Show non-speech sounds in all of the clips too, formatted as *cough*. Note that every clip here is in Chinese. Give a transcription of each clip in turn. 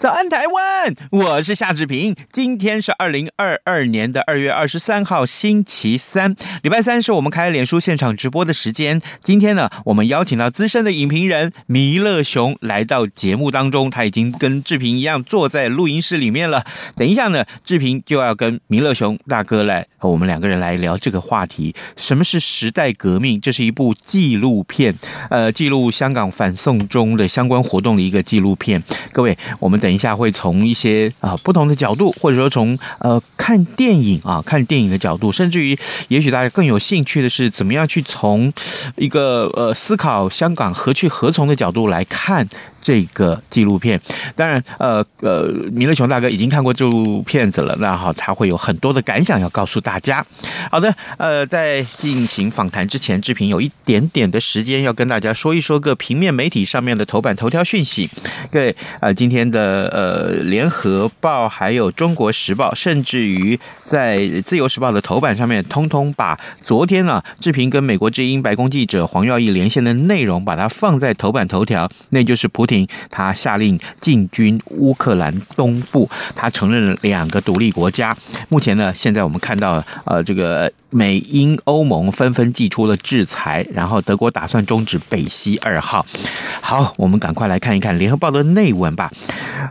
早安，台湾！我是夏志平。今天是二零二二年的二月二十三号，星期三，礼拜三是我们开脸书现场直播的时间。今天呢，我们邀请到资深的影评人弥勒熊来到节目当中，他已经跟志平一样坐在录音室里面了。等一下呢，志平就要跟弥勒熊大哥来，我们两个人来聊这个话题：什么是时代革命？这是一部纪录片，呃，记录香港反送中的相关活动的一个纪录片。各位，我们。等一下会从一些啊不同的角度，或者说从呃看电影啊看电影的角度，甚至于也许大家更有兴趣的是怎么样去从一个呃思考香港何去何从的角度来看。这个纪录片，当然，呃呃，米勒熊大哥已经看过这部片子了，那好，他会有很多的感想要告诉大家。好的，呃，在进行访谈之前，志平有一点点的时间要跟大家说一说个平面媒体上面的头版头条讯息。对，呃，今天的呃联合报还有中国时报，甚至于在自由时报的头版上面，通通把昨天、啊，志平跟美国之音白宫记者黄耀义连线的内容，把它放在头版头条，那就是普他下令进军乌克兰东部，他承认了两个独立国家。目前呢，现在我们看到，呃，这个。美英欧盟纷纷祭出了制裁，然后德国打算终止北溪二号。好，我们赶快来看一看联合报的内文吧。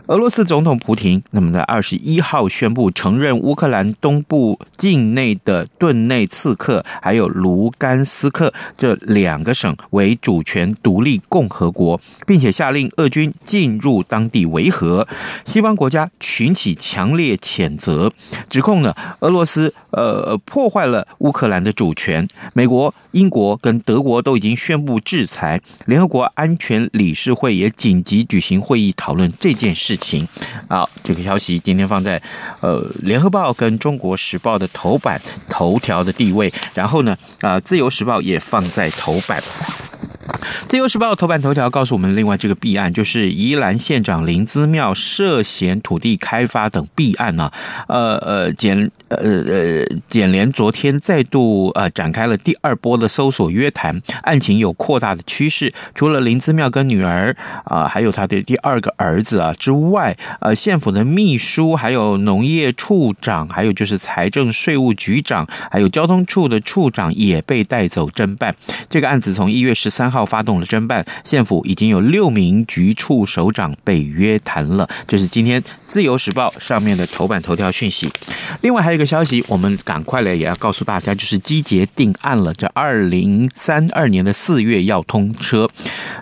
俄罗斯总统普亭，那么在二十一号宣布承认乌克兰东部境内的顿内茨克还有卢甘斯克这两个省为主权独立共和国，并且下令俄军进入当地维和。西方国家群起强烈谴责，指控呢俄罗斯呃破坏了。乌克兰的主权，美国、英国跟德国都已经宣布制裁，联合国安全理事会也紧急举行会议讨论这件事情。好，这个消息今天放在呃联合报跟中国时报的头版头条的地位，然后呢，啊、呃，自由时报也放在头版。自由时报头版头条告诉我们，另外这个弊案就是宜兰县长林姿妙涉嫌土地开发等弊案呢、啊。呃呃，检呃呃检联昨天再度呃展开了第二波的搜索约谈，案情有扩大的趋势。除了林姿妙跟女儿啊、还有他的第二个儿子啊之外，呃，县府的秘书，还有农业处长，还有就是财政税务局长，还有交通处的处长也被带走侦办。这个案子从一月十三号。发动了侦办，县府已经有六名局处首长被约谈了。这是今天《自由时报》上面的头版头条讯息。另外还有一个消息，我们赶快来也要告诉大家，就是机捷定案了，这二零三二年的四月要通车。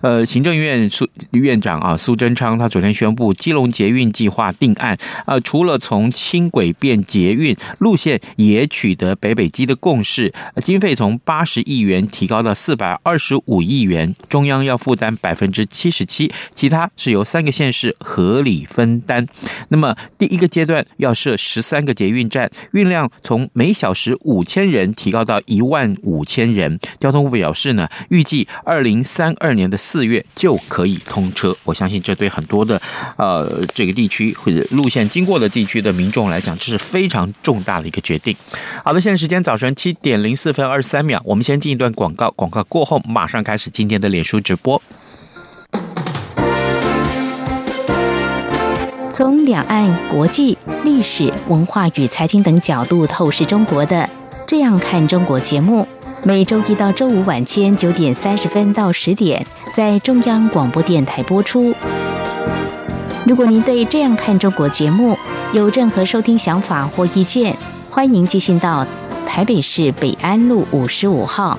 呃，行政院苏院长啊苏贞昌他昨天宣布，基隆捷运计划定案。呃，除了从轻轨变捷运路线也取得北北基的共识，经费从八十亿元提高到四百二十五亿元。中央要负担百分之七十七，其他是由三个县市合理分担。那么第一个阶段要设十三个捷运站，运量从每小时五千人提高到一万五千人。交通部表示呢，预计二零三二年的四月就可以通车。我相信这对很多的呃这个地区或者路线经过的地区的民众来讲，这是非常重大的一个决定。好的，现在时间早晨七点零四分二十三秒，我们先进一段广告，广告过后马上开始进。今天的脸书直播，从两岸、国际、历史文化与财经等角度透视中国的《这样看中国》节目，每周一到周五晚间九点三十分到十点在中央广播电台播出。如果您对《这样看中国》节目有任何收听想法或意见，欢迎寄信到台北市北安路五十五号。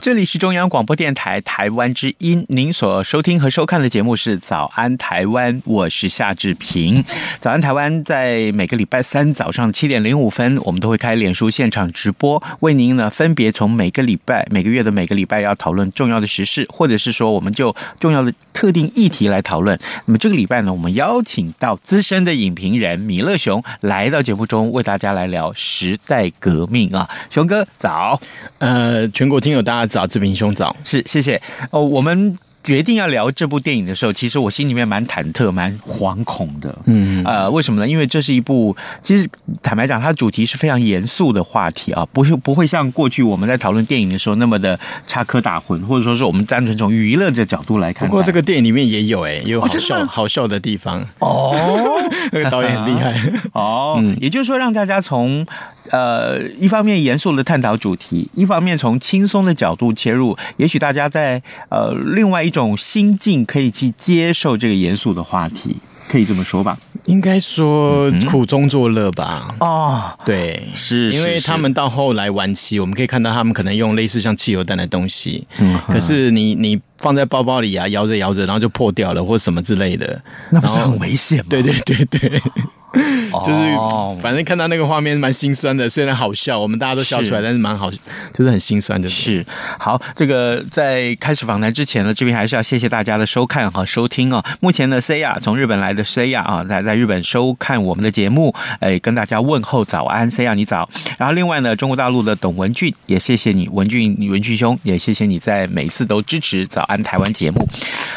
这里是中央广播电台台湾之音，您所收听和收看的节目是《早安台湾》，我是夏志平。《早安台湾》在每个礼拜三早上七点零五分，我们都会开脸书现场直播，为您呢分别从每个礼拜、每个月的每个礼拜要讨论重要的时事，或者是说我们就重要的特定议题来讨论。那么这个礼拜呢，我们邀请到资深的影评人米勒熊来到节目中，为大家来聊时代革命啊，熊哥早。呃，全国听友大家。早，志平兄早，是谢谢哦。我们决定要聊这部电影的时候，其实我心里面蛮忐忑、蛮惶恐的。嗯，呃，为什么呢？因为这是一部，其实坦白讲，它主题是非常严肃的话题啊，不是不会像过去我们在讨论电影的时候那么的插科打诨，或者说是我们单纯从娱乐的角度来看。不过这个电影里面也有哎，也有好笑、哦、好笑的地方哦。*laughs* 那个导演很厉害 *laughs* 哦。嗯，也就是说，让大家从。呃，一方面严肃的探讨主题，一方面从轻松的角度切入，也许大家在呃另外一种心境可以去接受这个严肃的话题，可以这么说吧？应该说苦中作乐吧？哦，对，是，因为他们到后来晚期，我们可以看到他们可能用类似像汽油弹的东西，嗯，可是你你放在包包里啊，摇着摇着，然后就破掉了，或什么之类的，那不是很危险吗？对对对对。*laughs* 就是，反正看到那个画面蛮心酸的，虽然好笑，我们大家都笑出来，但是蛮好，就是很心酸的。是，好，这个在开始访谈之前呢，这边还是要谢谢大家的收看和收听哦。目前呢，Saya 从日本来的 Saya 啊，在在日本收看我们的节目，哎，跟大家问候早安，Saya 你早。然后另外呢，中国大陆的董文俊也谢谢你，文俊文俊兄也谢谢你在每次都支持早安台湾节目。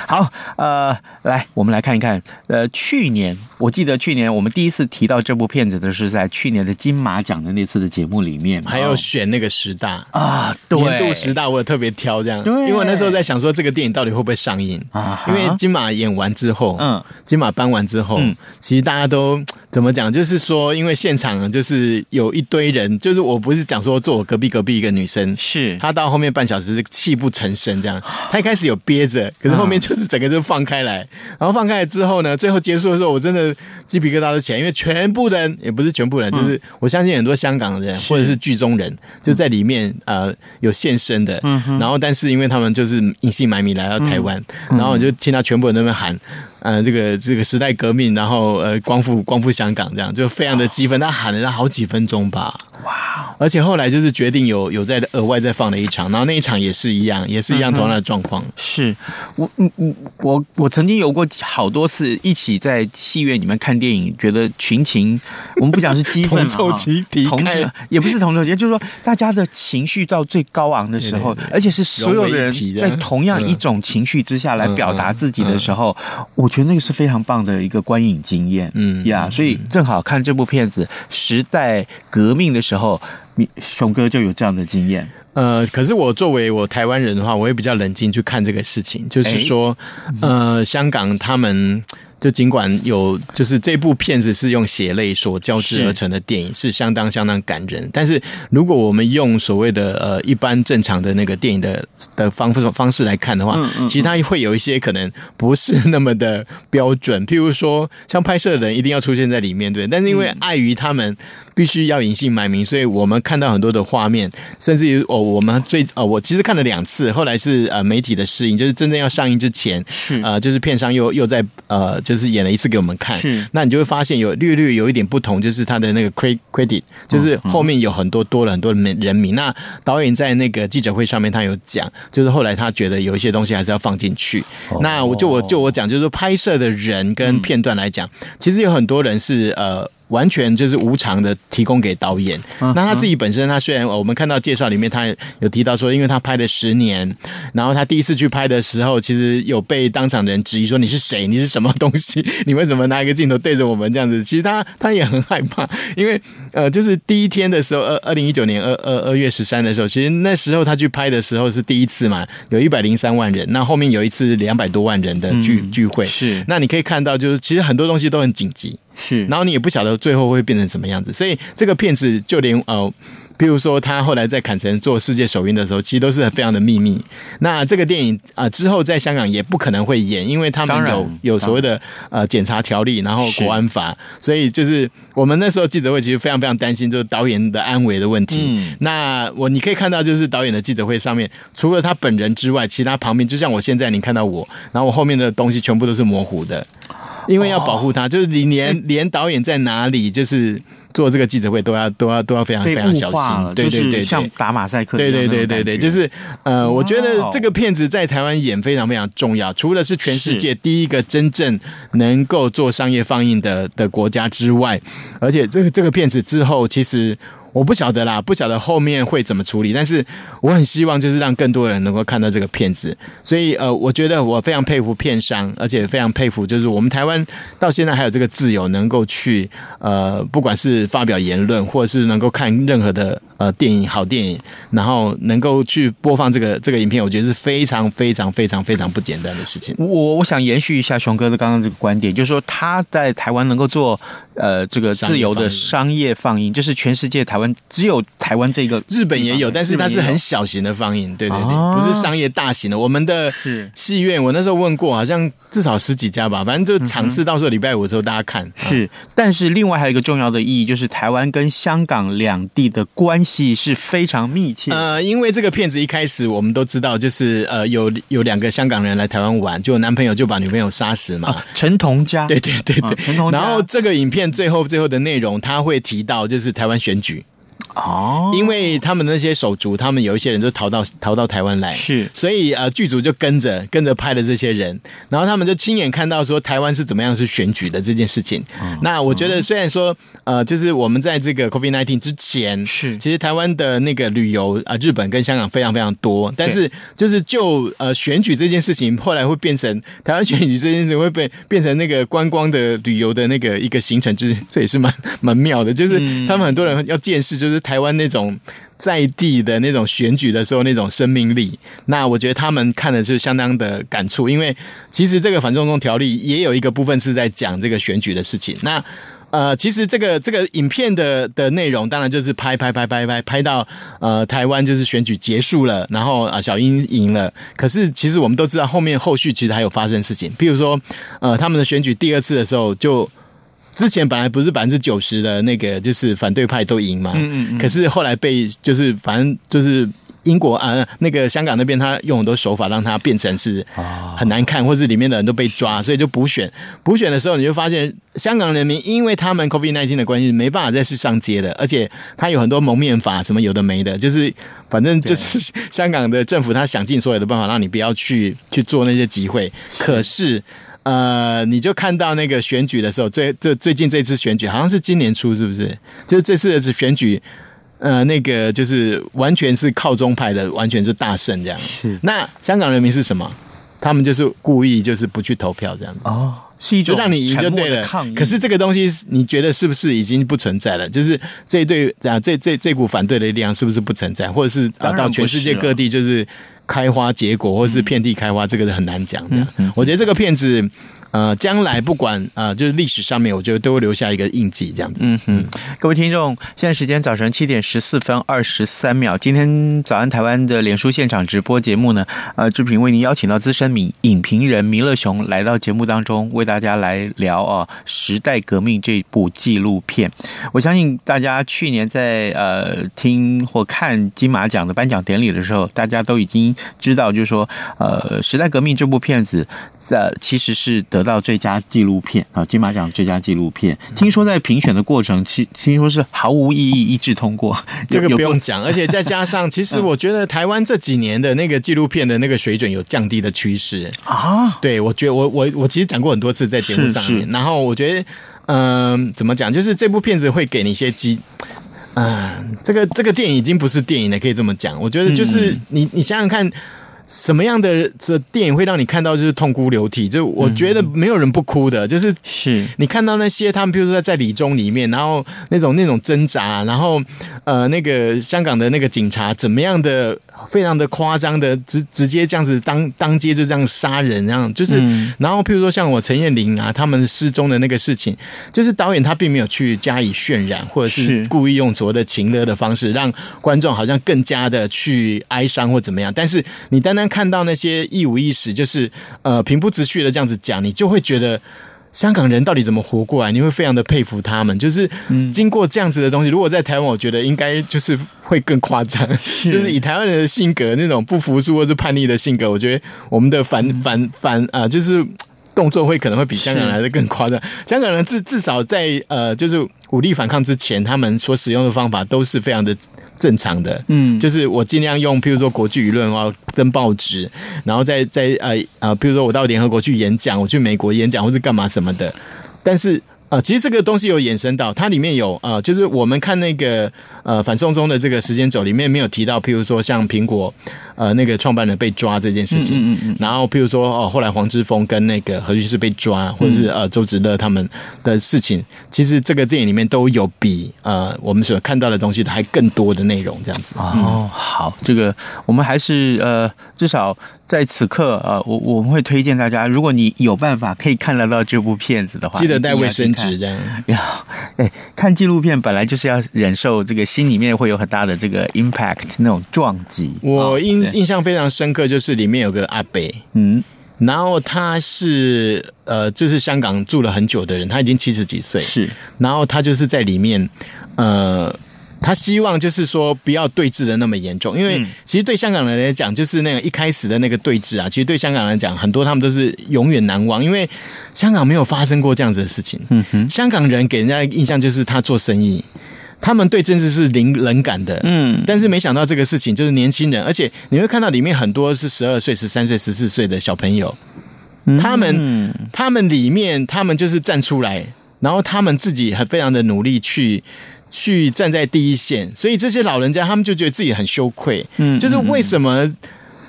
好，呃，来我们来看一看，呃，去年我记得去年我们第。第一次提到这部片子的是在去年的金马奖的那次的节目里面，还有选那个十大啊，年度十大，我也特别挑这样，因为我那时候在想说这个电影到底会不会上映啊？因为金马演完之后，嗯，金马颁完之后，嗯，其实大家都。怎么讲？就是说，因为现场就是有一堆人，就是我不是讲说坐我隔壁隔壁一个女生，是她到后面半小时是泣不成声这样。*gasps* 她一开始有憋着，可是后面就是整个就放开来，然后放开来之后呢，最后结束的时候，我真的鸡皮疙瘩都起来，因为全部人也不是全部人，就是我相信很多香港人或者是剧中人就在里面呃有现身的，然后但是因为他们就是隐姓埋名来到台湾，然后我就听到全部人在那边喊。呃，这个这个时代革命，然后呃，光复光复香港，这样就非常的激愤，他喊了他好几分钟吧。哇！而且后来就是决定有有在额外再放了一场，然后那一场也是一样，也是一样同样的状况。嗯、是我嗯嗯我我曾经有过好多次一起在戏院里面看电影，觉得群情 *laughs* 我们不讲是激愤，同仇敌忾，也不是同仇敌忾，就是说大家的情绪到最高昂的时候，对对对，而且是所有的人在同样一种情绪之下来表达自己的时候，嗯嗯、我觉得那个是非常棒的一个观影经验。嗯呀所以正好看这部片子《时代革命》的时候。你熊哥就有这样的经验。呃，可是我作为我台湾人的话，我也比较冷静去看这个事情。就是说，呃，香港他们。就尽管有，就是这部片子是用血泪所交织而成的电影，是，是相当相当感人。但是，如果我们用所谓的呃一般正常的那个电影的的方式方式来看的话，嗯嗯、其实它会有一些可能不是那么的标准。譬如说，像拍摄的人一定要出现在里面，对。但是因为碍于他们必须要隐姓埋名，所以我们看到很多的画面，甚至于哦，我们最哦，我其实看了两次，后来是呃媒体的试映，就是真正要上映之前，是呃，就是片商又又在呃就。是演了一次给我们看，是那你就会发现有略略有一点不同，就是他的那个 credit，就是后面有很多多了很多人人名。那导演在那个记者会上面他有讲，就是后来他觉得有一些东西还是要放进去。那我就我就我讲，就是说拍摄的人跟片段来讲，其实有很多人是呃。完全就是无偿的提供给导演。嗯、那他自己本身，他虽然我们看到介绍里面，他有提到说，因为他拍了十年，然后他第一次去拍的时候，其实有被当场的人质疑说，你是谁？你是什么东西？*laughs* 你为什么拿一个镜头对着我们这样子？其实他他也很害怕，因为呃，就是第一天的时候，二二零一九年二二二月十三的时候，其实那时候他去拍的时候是第一次嘛，有一百零三万人。那后面有一次两百多万人的聚、嗯、聚会，是。那你可以看到，就是其实很多东西都很紧急，是。然后你也不晓得最后会变成什么样子，所以这个片子就连呃。比如说，他后来在坎城做世界首映的时候，其实都是非常的秘密。那这个电影啊、呃，之后在香港也不可能会演，因为他们有有所谓的呃检查条例，然后国安法，所以就是我们那时候记者会其实非常非常担心，就是导演的安危的问题。嗯、那我你可以看到，就是导演的记者会上面，除了他本人之外，其他旁边就像我现在你看到我，然后我后面的东西全部都是模糊的，因为要保护他，就是你连 *laughs* 连导演在哪里，就是。做这个记者会都要都要都要非常非常小心，对对对，对，像打马赛克，对对对对对，就是呃，我觉得这个片子在台湾演非常非常重要，除了是全世界第一个真正能够做商业放映的的国家之外，而且这个这个片子之后其实。我不晓得啦，不晓得后面会怎么处理，但是我很希望就是让更多人能够看到这个片子，所以呃，我觉得我非常佩服片商，而且非常佩服就是我们台湾到现在还有这个自由，能够去呃，不管是发表言论，或者是能够看任何的呃电影好电影，然后能够去播放这个这个影片，我觉得是非常非常非常非常不简单的事情。我我想延续一下熊哥的刚刚这个观点，就是说他在台湾能够做呃这个自由的商业放映，就是全世界台湾。只有台湾这个，日本也有，但是它是很小型的放映，对对对，不是商业大型的。我们的戏院，我那时候问过，好像至少十几家吧，反正就场次，到时候礼拜五的时候大家看。是，但是另外还有一个重要的意义，就是台湾跟香港两地的关系是非常密切。呃，因为这个片子一开始我们都知道，就是呃有有两个香港人来台湾玩，就男朋友就把女朋友杀死嘛，陈同佳。对对对对，陈同佳。然后这个影片最后最后的内容，他会提到就是台湾选举。哦，因为他们那些手足，他们有一些人都逃到逃到台湾来，是，所以呃剧组就跟着跟着拍的这些人，然后他们就亲眼看到说台湾是怎么样是选举的这件事情。嗯、那我觉得虽然说呃，就是我们在这个 COVID-19 之前是，其实台湾的那个旅游啊、呃，日本跟香港非常非常多，但是就是就呃选举这件事情，后来会变成台湾选举这件事情会被变成那个观光的旅游的那个一个行程，就是这也是蛮蛮妙的，就是他们很多人要见识，就是。台湾那种在地的那种选举的时候那种生命力，那我觉得他们看的是相当的感触，因为其实这个反送中条例也有一个部分是在讲这个选举的事情。那呃，其实这个这个影片的的内容，当然就是拍拍拍拍拍拍到呃台湾就是选举结束了，然后啊小英赢了。可是其实我们都知道后面后续其实还有发生事情，譬如说呃他们的选举第二次的时候就。之前本来不是百分之九十的那个，就是反对派都赢嘛，嗯嗯嗯，可是后来被就是反正就是英国啊，那个香港那边他用很多手法让它变成是很难看，或是里面的人都被抓，所以就补选。补选的时候你就发现香港人民因为他们 COVID-19 的关系没办法再去上街的，而且他有很多蒙面法什么有的没的，就是反正就是香港的政府他想尽所有的办法让你不要去去做那些集会，可是。呃，你就看到那个选举的时候，最最最近这次选举好像是今年初，是不是？就是这次的选举，呃，那个就是完全是靠中派的，完全是大胜这样。是。那香港人民是什么？他们就是故意就是不去投票这样子。哦，是一种让你赢就对了。可是这个东西，你觉得是不是已经不存在了？就是这一对啊，这这这股反对的力量是不是不存在？或者是啊，到全世界各地就是。开花结果，或是遍地开花，嗯、这个是很难讲的。嗯嗯、我觉得这个片子，呃，将来不管呃，就是历史上面，我觉得都会留下一个印记，这样子。嗯哼，各位听众，现在时间早晨七点十四分二十三秒。今天早安台湾的脸书现场直播节目呢，呃，志平为您邀请到资深名影评人弥勒熊来到节目当中，为大家来聊啊、哦《时代革命》这部纪录片。*laughs* 我相信大家去年在呃听或看金马奖的颁奖典礼的时候，大家都已经。知道，就是说，呃，时代革命这部片子在其实是得到最佳纪录片啊，金马奖最佳纪录片。听说在评选的过程，听听说是毫无意义，一致通过。*laughs* 这个不用讲，而且再加上，*laughs* 其实我觉得台湾这几年的那个纪录片的那个水准有降低的趋势啊。对，我觉得我我我其实讲过很多次在节目上面，然后我觉得，嗯、呃，怎么讲，就是这部片子会给你一些机。嗯、呃，这个这个电影已经不是电影了，可以这么讲。我觉得就是你你想想看，什么样的这电影会让你看到就是痛哭流涕？就我觉得没有人不哭的，就是是你看到那些他们，比如说在理中里面，然后那种那种挣扎，然后呃，那个香港的那个警察怎么样的。非常的夸张的直直接这样子当当街就这样杀人，这样就是，嗯、然后譬如说像我陈彦霖啊，他们失踪的那个事情，就是导演他并没有去加以渲染，或者是故意用所谓的情勒的方式，让观众好像更加的去哀伤或怎么样。但是你单单看到那些一五一十，就是呃平铺直叙的这样子讲，你就会觉得。香港人到底怎么活过来？你会非常的佩服他们。就是经过这样子的东西，如果在台湾，我觉得应该就是会更夸张。*laughs* 就是以台湾人的性格，那种不服输或是叛逆的性格，我觉得我们的反反反啊，就是动作会可能会比香港来的更夸张。香港人至至少在呃，就是武力反抗之前，他们所使用的方法都是非常的。正常的，嗯，就是我尽量用，譬如说国际舆论啊，登报纸，然后再再呃呃，譬如说我到联合国去演讲，我去美国演讲，或是干嘛什么的，但是。啊，其实这个东西有衍生到，它里面有啊，就是我们看那个呃反送中的这个时间轴里面没有提到，譬如说像苹果呃那个创办人被抓这件事情，嗯嗯嗯，然后譬如说哦后来黄之锋跟那个何律师被抓，或者是呃周子乐他们的事情，其实这个电影里面都有比呃我们所看到的东西还更多的内容这样子。哦，好，这个我们还是呃至少。在此刻，呃，我我们会推荐大家，如果你有办法可以看得到这部片子的话，记得带卫生纸这样。要，*laughs* 哎，看纪录片本来就是要忍受这个心里面会有很大的这个 impact 那种撞击。我印印象非常深刻，就是里面有个阿北，嗯，然后他是呃，就是香港住了很久的人，他已经七十几岁，是，然后他就是在里面，呃。他希望就是说不要对峙的那么严重，因为其实对香港人来讲，就是那个一开始的那个对峙啊，其实对香港人来讲，很多他们都是永远难忘，因为香港没有发生过这样子的事情。嗯哼，香港人给人家的印象就是他做生意，他们对政治是零冷感的。嗯，但是没想到这个事情就是年轻人，而且你会看到里面很多是十二岁、十三岁、十四岁的小朋友，他们他们里面他们就是站出来，然后他们自己很非常的努力去。去站在第一线，所以这些老人家他们就觉得自己很羞愧，嗯，就是为什么，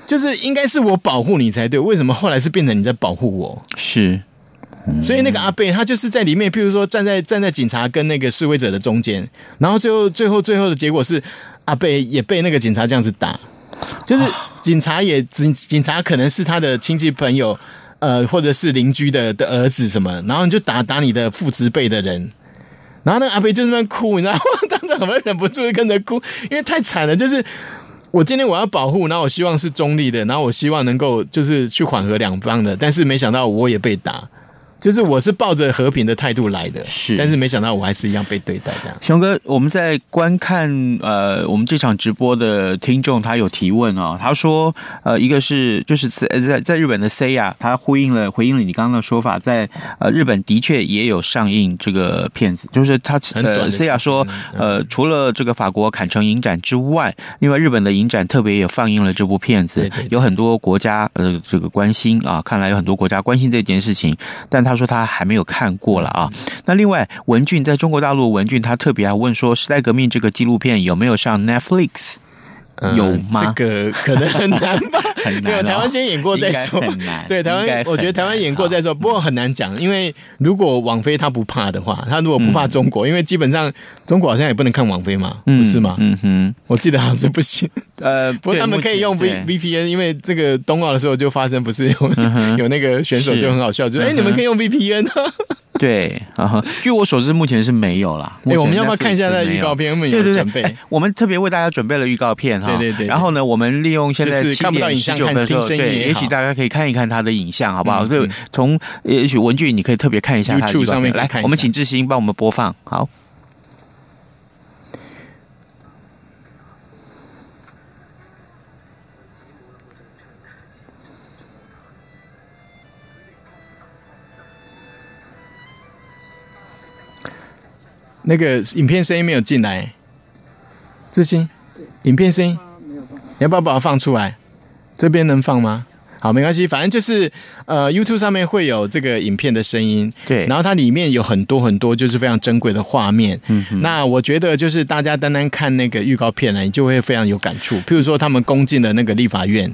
就是应该是我保护你才对，为什么后来是变成你在保护我？是，所以那个阿贝他就是在里面，譬如说站在站在警察跟那个示威者的中间，然后最后最后最后的结果是阿贝也被那个警察这样子打，就是警察也警警察可能是他的亲戚朋友，呃，或者是邻居的的儿子什么，然后你就打打你的父职辈的人。然后那个阿贝就 *laughs* 在那哭，你知道吗？当场我们忍不住跟着哭，因为太惨了。就是我今天我要保护，然后我希望是中立的，然后我希望能够就是去缓和两方的，但是没想到我也被打。就是我是抱着和平的态度来的，是，但是没想到我还是一样被对待这样。熊哥，我们在观看呃我们这场直播的听众，他有提问哦，他说呃一个是就是在在日本的 Seiya，他呼应了回应了你刚刚的说法，在呃日本的确也有上映这个片子，就是他呃 Seiya 说呃除了这个法国坎城影展之外，另外日本的影展特别也放映了这部片子，对对对，有很多国家呃这个关心啊，看来有很多国家关心这件事情，但他。他说他还没有看过了啊。那另外，文俊在中国大陆，文俊他特别还问说，《时代革命》这个纪录片有没有上 Netflix？有吗？这个可能很难吧。*laughs* 很难、哦，台湾先演过再说。很难。对，台湾，我觉得台湾演过再说。不过很难讲，因为如果网飞他不怕的话，他如果不怕中国，嗯、因为基本上中国好像也不能看网飞嘛，嗯、不是吗？嗯哼，我记得好像是不行。呃，*laughs* 不过他们可以用 V V P N，因为这个冬奥的时候就发生，不是有、嗯、*laughs* 有那个选手就很好笑，就哎、嗯，你们可以用 V P N 啊。对，啊，*laughs* 据我所知，目前是没有啦。哎，我们要不要看一下那预告片？我们有准备。对对对，我们特别为大家准备了预告片哈。对对对。然后呢，我们利用现在七点十九分的时候，对，也许大家可以看一看他的影像，好不好？对，从也许文具你可以特别看一下他的预告片。来，我们请志兴帮我们播放。好。那个影片声音没有进来，志兴，影片声音，你要不要把它放出来？这边能放吗？好，没关系，反正就是呃，YouTube 上面会有这个影片的声音，对，然后它里面有很多很多就是非常珍贵的画面。嗯哼，那我觉得就是大家单单看那个预告片呢，你就会非常有感触。譬如说他们攻进了那个立法院，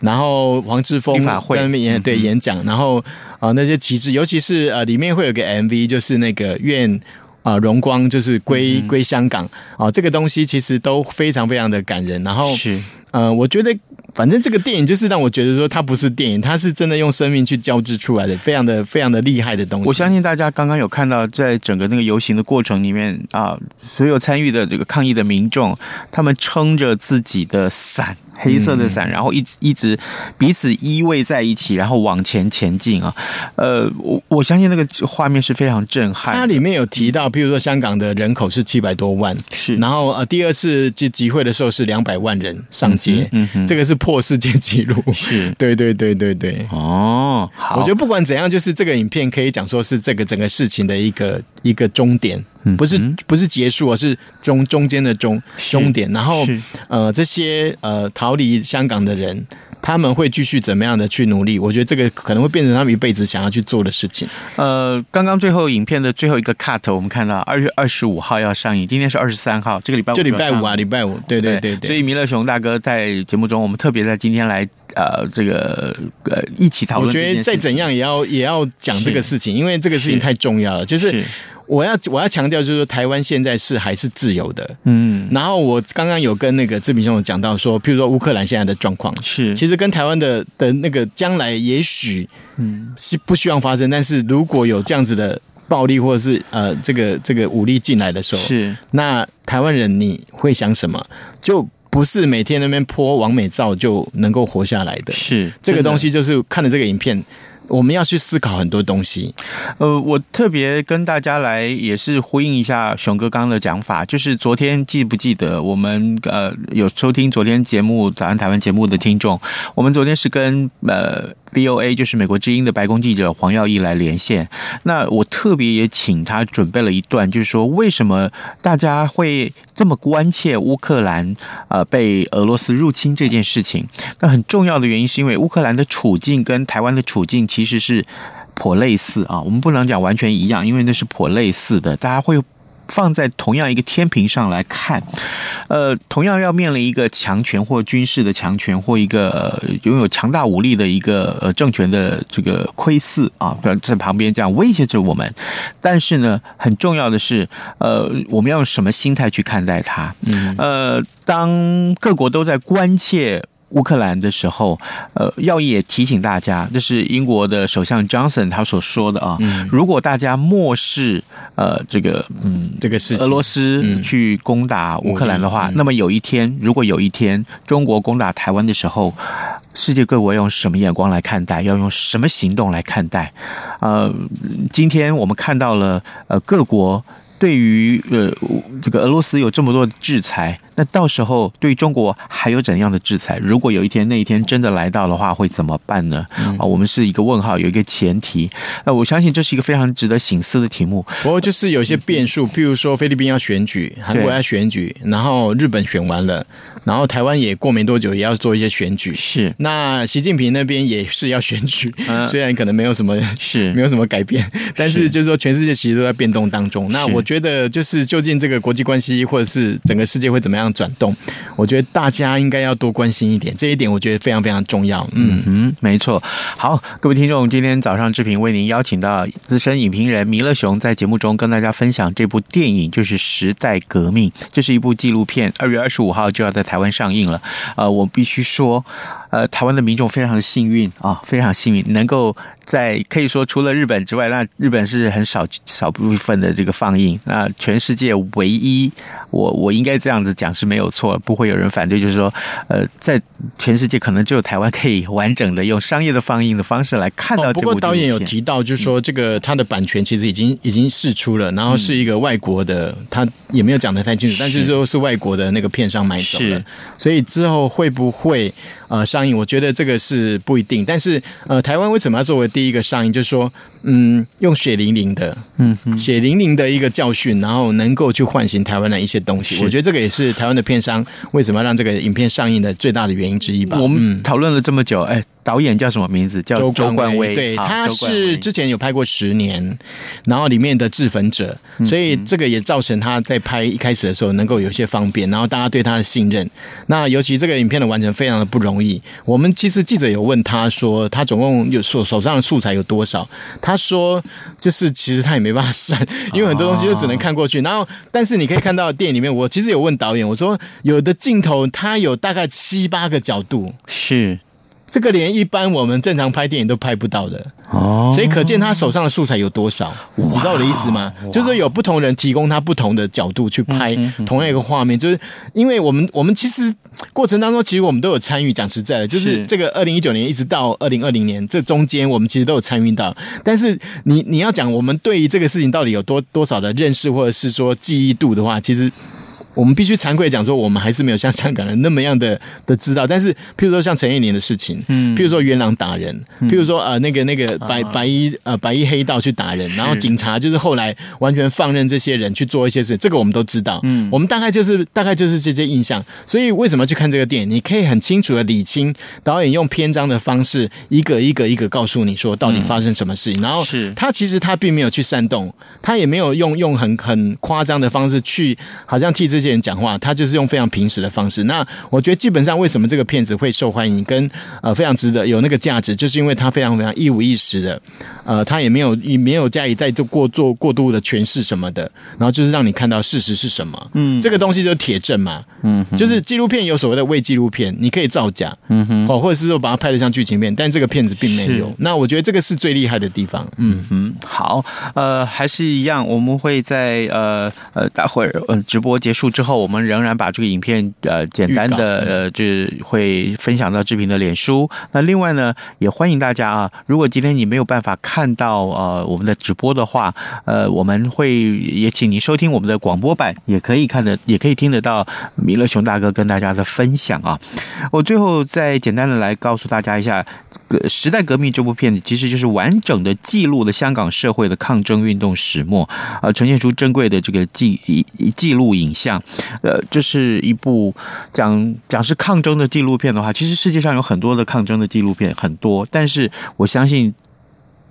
然后黄志峰在那边演对演讲，然后啊、呃、那些旗帜，尤其是呃里面会有个 MV，就是那个愿啊荣光就是归归香港啊、呃，这个东西其实都非常非常的感人。然后是呃，我觉得。反正这个电影就是让我觉得说，它不是电影，它是真的用生命去交织出来的，非常的非常的厉害的东西。我相信大家刚刚有看到，在整个那个游行的过程里面啊，所有参与的这个抗议的民众，他们撑着自己的伞。黑色的伞，然后一一直彼此依偎在一起，然后往前前进啊。呃，我我相信那个画面是非常震撼。它里面有提到，譬如说香港的人口是七百多万，是。然后呃，第二次集集会的时候是两百万人上街，嗯哼，这个是破世界纪录。是，*laughs* 对对对对对。哦，好。我觉得不管怎样，就是这个影片可以讲说是这个整个事情的一个一个终点。不是不是结束，而是中中间的终终点。然后呃，这些呃逃离香港的人，他们会继续怎么样的去努力？我觉得这个可能会变成他们一辈子想要去做的事情。呃，刚刚最后影片的最后一个 cut，我们看到二月二十五号要上映，今天是二十三号，这个礼拜五就礼拜五啊，礼拜五，对对对对。所以弥勒熊大哥在节目中，我们特别在今天来呃这个呃一起讨论。我觉得再怎样也要也要讲这个事情，因为这个事情太重要了，就是。我要我要强调，就是说台湾现在是还是自由的，嗯。然后我刚刚有跟那个志平兄讲到说，譬如说乌克兰现在的状况是，其实跟台湾的的那个将来也许嗯是不希望发生，但是如果有这样子的暴力或者是呃这个这个武力进来的时候，是那台湾人你会想什么？就不是每天那边泼完美照就能够活下来的，是这个东西就是看了这个影片。我们要去思考很多东西。呃，我特别跟大家来也是呼应一下熊哥刚刚的讲法，就是昨天记不记得我们呃有收听昨天节目《早安台湾》节目的听众，我们昨天是跟呃。VOA 就是美国之音的白宫记者黄耀毅来连线，那我特别也请他准备了一段，就是说为什么大家会这么关切乌克兰呃被俄罗斯入侵这件事情？那很重要的原因是因为乌克兰的处境跟台湾的处境其实是颇类似啊，我们不能讲完全一样，因为那是颇类似的，大家会。放在同样一个天平上来看，呃，同样要面临一个强权或军事的强权或一个拥有强大武力的一个呃政权的这个窥伺啊，在旁边这样威胁着我们。但是呢，很重要的是，呃，我们要用什么心态去看待它？嗯，呃，当各国都在关切。乌克兰的时候，呃，耀毅也提醒大家，这是英国的首相 Johnson 他所说的啊。嗯，如果大家漠视呃这个嗯这个事情，俄罗斯去攻打乌克兰的话，嗯，那么有一天，如果有一天中国攻打台湾的时候，世界各国用什么眼光来看待？要用什么行动来看待？呃，今天我们看到了呃各国。对于呃这个俄罗斯有这么多的制裁，那到时候对中国还有怎样的制裁？如果有一天那一天真的来到的话，会怎么办呢？啊，我们是一个问号，有一个前提。那我相信这是一个非常值得醒思的题目。不过就是有些变数，譬如说菲律宾要选举，韩国要选举，然后日本选完了，然后台湾也过没多久也要做一些选举。是，那习近平那边也是要选举，虽然可能没有什么是没有什么改变，但是就是说全世界其实都在变动当中。那我。觉觉得就是究竟这个国际关系或者是整个世界会怎么样转动？我觉得大家应该要多关心一点，这一点我觉得非常非常重要。嗯嗯，没错。好，各位听众，今天早上志平为您邀请到资深影评人弥勒雄，在节目中跟大家分享这部电影，就是《时代革命》，这是一部纪录片，二月二十五号就要在台湾上映了。呃，我必须说。呃，台湾的民众非常的幸运啊，非常幸运，能够在可以说除了日本之外，那日本是很少少部分的这个放映，那全世界唯一我我应该这样子讲是没有错，不会有人反对。就是说，呃，在全世界可能只有台湾可以完整的用商业的放映的方式来看到这部、哦。不过导演有提到，就是说这个他的版权其实已经已经释出了，然后是一个外国的，他也没有讲的太清楚，但是说是外国的那个片商买走了，所以之后会不会呃上映？我觉得这个是不一定。但是呃，台湾为什么要作为第一个上映？就是说，嗯，用血淋淋的，嗯，血淋淋的一个教训，然后能够去唤醒台湾的一些东西。我觉得这个也是台湾的片商为什么要让这个影片上映的最大的原因之一吧。我们讨论了这么久，哎。导演叫什么名字？叫周冠威。对，他是之前有拍过《十年》，然后里面的自焚者，所以这个也造成他在拍一开始的时候能够有些方便，然后大家对他的信任。那尤其这个影片的完成非常的不容易。我们其实记者有问他说，他总共有手手上的素材有多少？他说，就是其实他也没办法算，因为很多东西就只能看过去。然后，但是你可以看到电里面，我其实有问导演，我说有的镜头它有大概七八个角度，是。这个连一般我们正常拍电影都拍不到的哦，所以可见他手上的素材有多少，你知道我的意思吗？就是有不同人提供他不同的角度去拍同样一个画面，就是因为我们我们其实过程当中其实我们都有参与，讲实在的，就是这个二零一九年一直到二零二零年这中间，我们其实都有参与到。但是你你要讲我们对于这个事情到底有多多少的认识，或者是说记忆度的话，其实。我们必须惭愧讲说，我们还是没有像香港人那么样的的知道。但是，譬如说像陈彦霖的事情，嗯，譬如说元朗打人，譬如说呃那个那个白白衣呃白衣黑道去打人，然后警察就是后来完全放任这些人去做一些事，这个我们都知道。嗯，我们大概就是大概就是这些印象。所以为什么去看这个电影？你可以很清楚的理清导演用篇章的方式，一个一个一个告诉你说到底发生什么事情。然后是他其实他并没有去煽动，他也没有用用很很夸张的方式去好像替这。这些人讲话，他就是用非常平实的方式。那我觉得基本上为什么这个片子会受欢迎，跟呃非常值得有那个价值，就是因为他非常非常一五一十的，呃，他也没有也没有加以再做过做过度的诠释什么的，然后就是让你看到事实是什么。嗯，这个东西就是铁证嘛。嗯，就是纪录片有所谓的伪纪录片，你可以造假，嗯哼，或或者是说把它拍得像剧情片，但这个片子并没有。那我觉得这个是最厉害的地方。嗯哼，好，呃，还是一样，我们会在呃呃待会儿呃直播结束。之后，我们仍然把这个影片呃简单的呃就会分享到志平的脸书。那另外呢，也欢迎大家啊，如果今天你没有办法看到呃我们的直播的话，呃，我们会也请您收听我们的广播版，也可以看得，也可以听得到米勒熊大哥跟大家的分享啊。我最后再简单的来告诉大家一下，《时代革命》这部片子其实就是完整的记录了香港社会的抗争运动始末，呃，呈现出珍贵的这个记记录影像。呃，这是一部讲讲是抗争的纪录片的话，其实世界上有很多的抗争的纪录片，很多，但是我相信。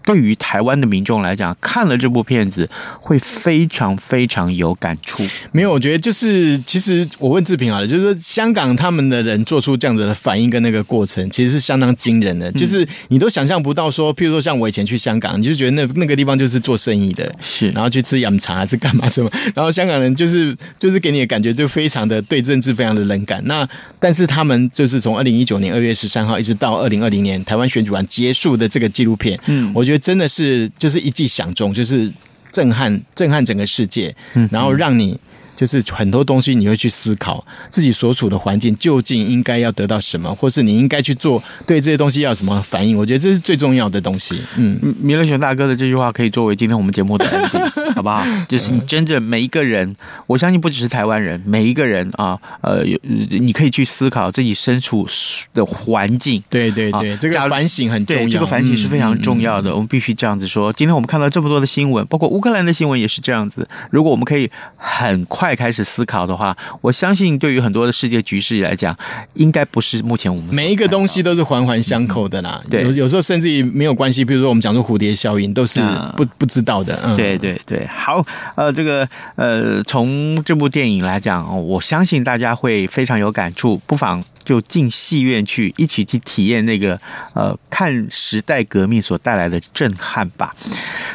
对于台湾的民众来讲，看了这部片子会非常非常有感触。没有，我觉得就是，其实我问志平好了，就是说香港他们的人做出这样子的反应跟那个过程，其实是相当惊人的。嗯、就是你都想象不到说，譬如说像我以前去香港，你就觉得那那个地方就是做生意的，是，然后去吃饮茶是干嘛什么，然后香港人就是就是给你的感觉就非常的对政治非常的冷感。那但是他们就是从二零一九年二月十三号一直到二零二零年台湾选举完结束的这个纪录片，嗯，我觉得。觉得真的是就是一记响钟，就是震撼震撼整个世界，然后让你。就是很多东西你会去思考自己所处的环境究竟应该要得到什么，或是你应该去做对这些东西要有什么反应？我觉得这是最重要的东西。嗯，米勒熊大哥的这句话可以作为今天我们节目的 ending，好不好？就是你真正每一个人，我相信不只是台湾人，每一个人啊，呃，有你可以去思考自己身处的环境。对对对，这个反省很重要，这个反省是非常重要的。嗯嗯、我们必须这样子说。今天我们看到这么多的新闻，包括乌克兰的新闻也是这样子。如果我们可以很快。开始思考的话，我相信对于很多的世界局势来讲，应该不是目前我们每一个东西都是环环相扣的啦。对，有有时候甚至于没有关系。比如说，我们讲说蝴蝶效应，都是不不知道的。嗯，对对对。好，呃，这个呃，从这部电影来讲，我相信大家会非常有感触，不妨。就进戏院去一起去体验那个呃，看时代革命所带来的震撼吧。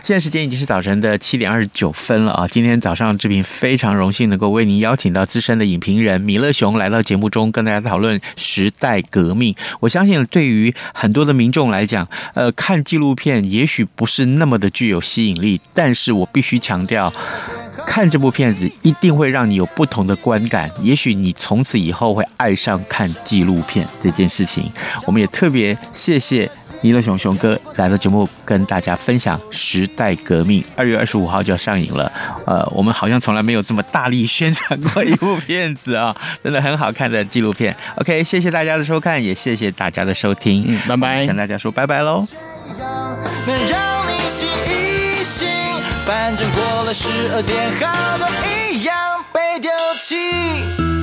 现在时间已经是早晨的七点二十九分了啊！今天早上志平非常荣幸能够为您邀请到资深的影评人米勒熊来到节目中，跟大家讨论时代革命。我相信对于很多的民众来讲，呃，看纪录片也许不是那么的具有吸引力，但是我必须强调。看这部片子一定会让你有不同的观感，也许你从此以后会爱上看纪录片这件事情。我们也特别谢谢尼乐熊熊哥来到节目跟大家分享《时代革命》，二月二十五号就要上映了。呃，我们好像从来没有这么大力宣传过一部片子啊，*laughs* 真的很好看的纪录片。OK，谢谢大家的收看，也谢谢大家的收听，嗯，拜拜，跟大家说拜拜喽。反正过了十二点，好多一样被丢弃。